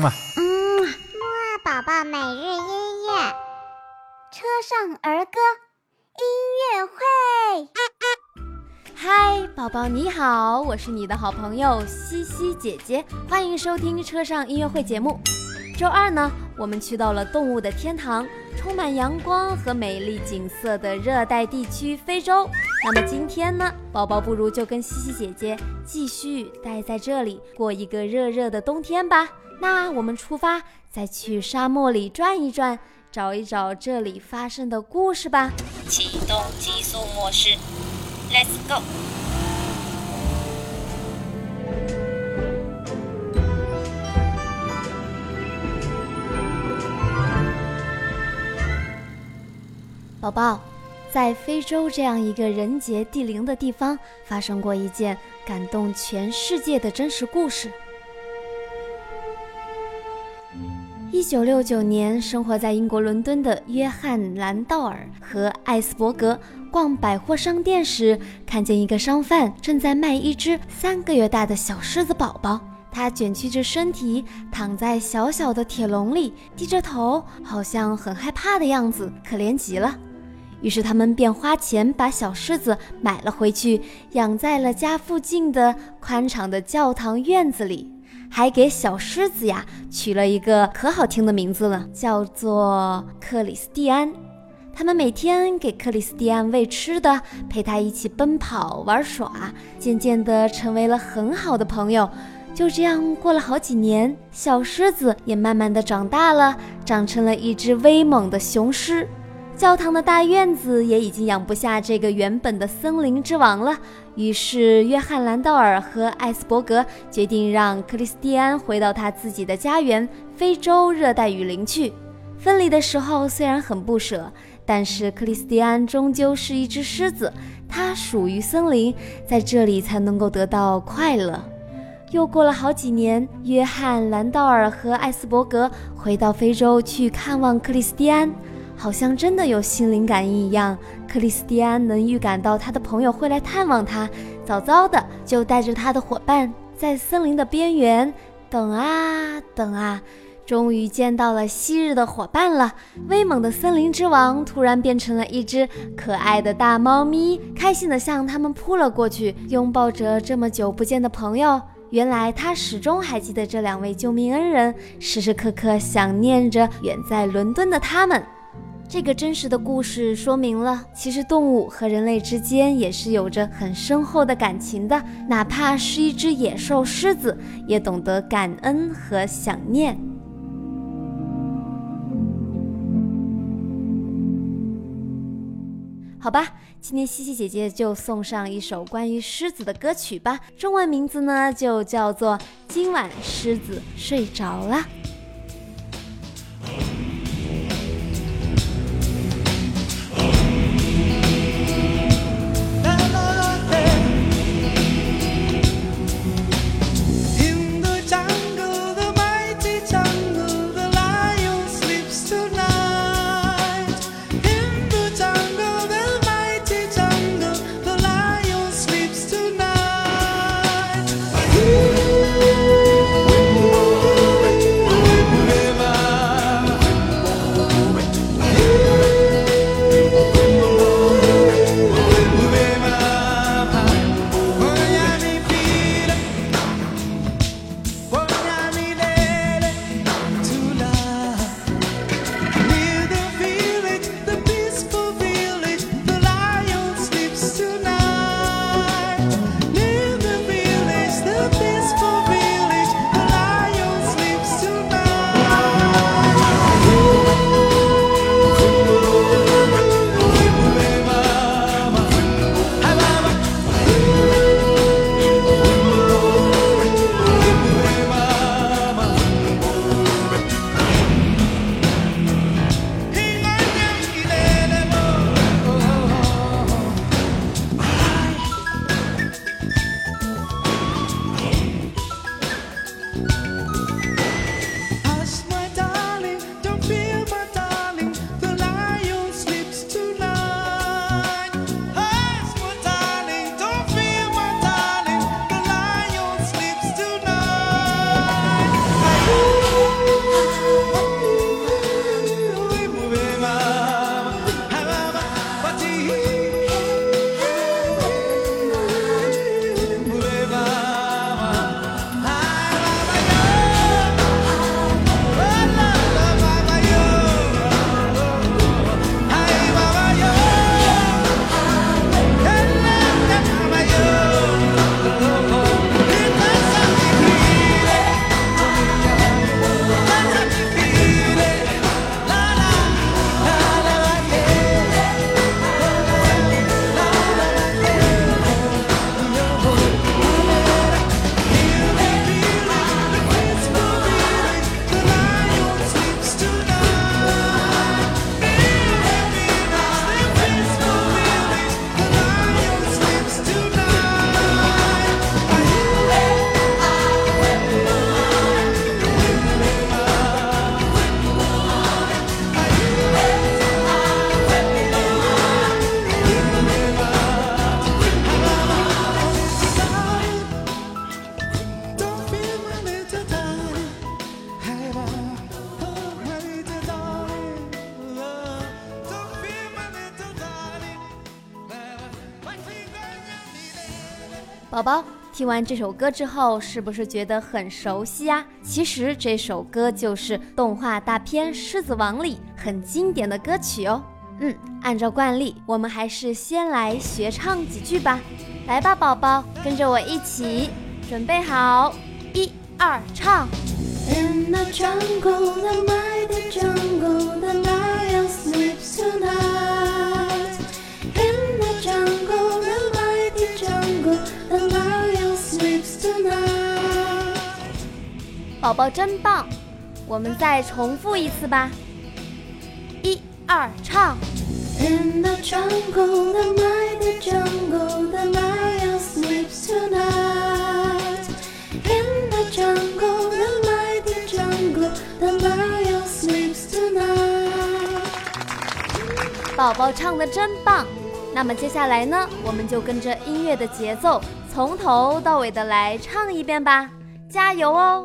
嘛。嗯，木二宝宝每日音乐，车上儿歌音乐会。嗨，宝宝你好，我是你的好朋友西西姐姐，欢迎收听车上音乐会节目。周二呢，我们去到了动物的天堂，充满阳光和美丽景色的热带地区非洲。那么今天呢，宝宝不如就跟西西姐姐继续待在这里，过一个热热的冬天吧。那我们出发，再去沙漠里转一转，找一找这里发生的故事吧。启动极速模式，Let's go！宝宝，在非洲这样一个人杰地灵的地方，发生过一件感动全世界的真实故事。一九六九年，生活在英国伦敦的约翰·兰道尔和艾斯伯格逛百货商店时，看见一个商贩正在卖一只三个月大的小狮子宝宝。他卷曲着身体躺在小小的铁笼里，低着头，好像很害怕的样子，可怜极了。于是他们便花钱把小狮子买了回去，养在了家附近的宽敞的教堂院子里，还给小狮子呀取了一个可好听的名字了，叫做克里斯蒂安。他们每天给克里斯蒂安喂吃的，陪他一起奔跑玩耍，渐渐地成为了很好的朋友。就这样过了好几年，小狮子也慢慢地长大了，长成了一只威猛的雄狮。教堂的大院子也已经养不下这个原本的森林之王了。于是，约翰·兰道尔和艾斯伯格决定让克里斯蒂安回到他自己的家园——非洲热带雨林去。分离的时候虽然很不舍，但是克里斯蒂安终究是一只狮子，它属于森林，在这里才能够得到快乐。又过了好几年，约翰·兰道尔和艾斯伯格回到非洲去看望克里斯蒂安，好像真的有心灵感应一样。克里斯蒂安能预感到他的朋友会来探望他，早早的就带着他的伙伴在森林的边缘等啊等啊，终于见到了昔日的伙伴了。威猛的森林之王突然变成了一只可爱的大猫咪，开心的向他们扑了过去，拥抱着这么久不见的朋友。原来他始终还记得这两位救命恩人，时时刻刻想念着远在伦敦的他们。这个真实的故事说明了，其实动物和人类之间也是有着很深厚的感情的，哪怕是一只野兽狮子，也懂得感恩和想念。好吧，今天西西姐姐就送上一首关于狮子的歌曲吧，中文名字呢就叫做《今晚狮子睡着了》。宝宝听完这首歌之后，是不是觉得很熟悉呀？其实这首歌就是动画大片《狮子王》里很经典的歌曲哦。嗯，按照惯例，我们还是先来学唱几句吧。来吧，宝宝，跟着我一起，准备好，一二，唱。In the jungle, the mighty jungle, the 宝宝真棒，我们再重复一次吧。一二，唱。In the jungle, the mighty jungle, the lion sleeps tonight. In the jungle, the mighty jungle, the lion sleeps tonight. 宝宝唱的真棒。那么接下来呢，我们就跟着音乐的节奏，从头到尾的来唱一遍吧，加油哦！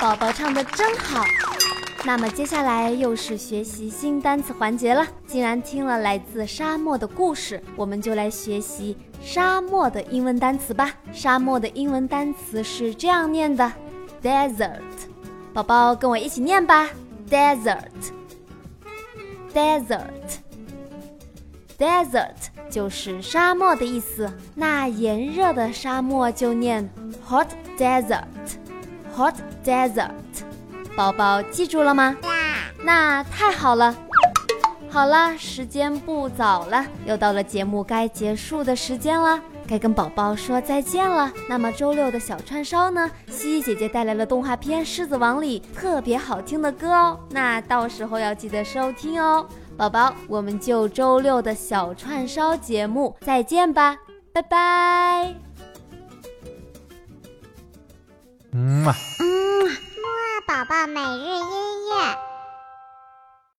宝宝唱的真好。那么接下来又是学习新单词环节了。既然听了来自沙漠的故事，我们就来学习沙漠的英文单词吧。沙漠的英文单词是这样念的：desert。宝宝跟我一起念吧，desert，desert，desert 就是沙漠的意思。那炎热的沙漠就念 hot desert，hot desert。宝宝记住了吗？那太好了。好了，时间不早了，又到了节目该结束的时间了。该跟宝宝说再见了。那么周六的小串烧呢？西西姐姐带来了动画片《狮子王》里特别好听的歌哦，那到时候要记得收听哦。宝宝，我们就周六的小串烧节目再见吧，拜拜。嗯啊。嗯，木啊宝宝每日音乐。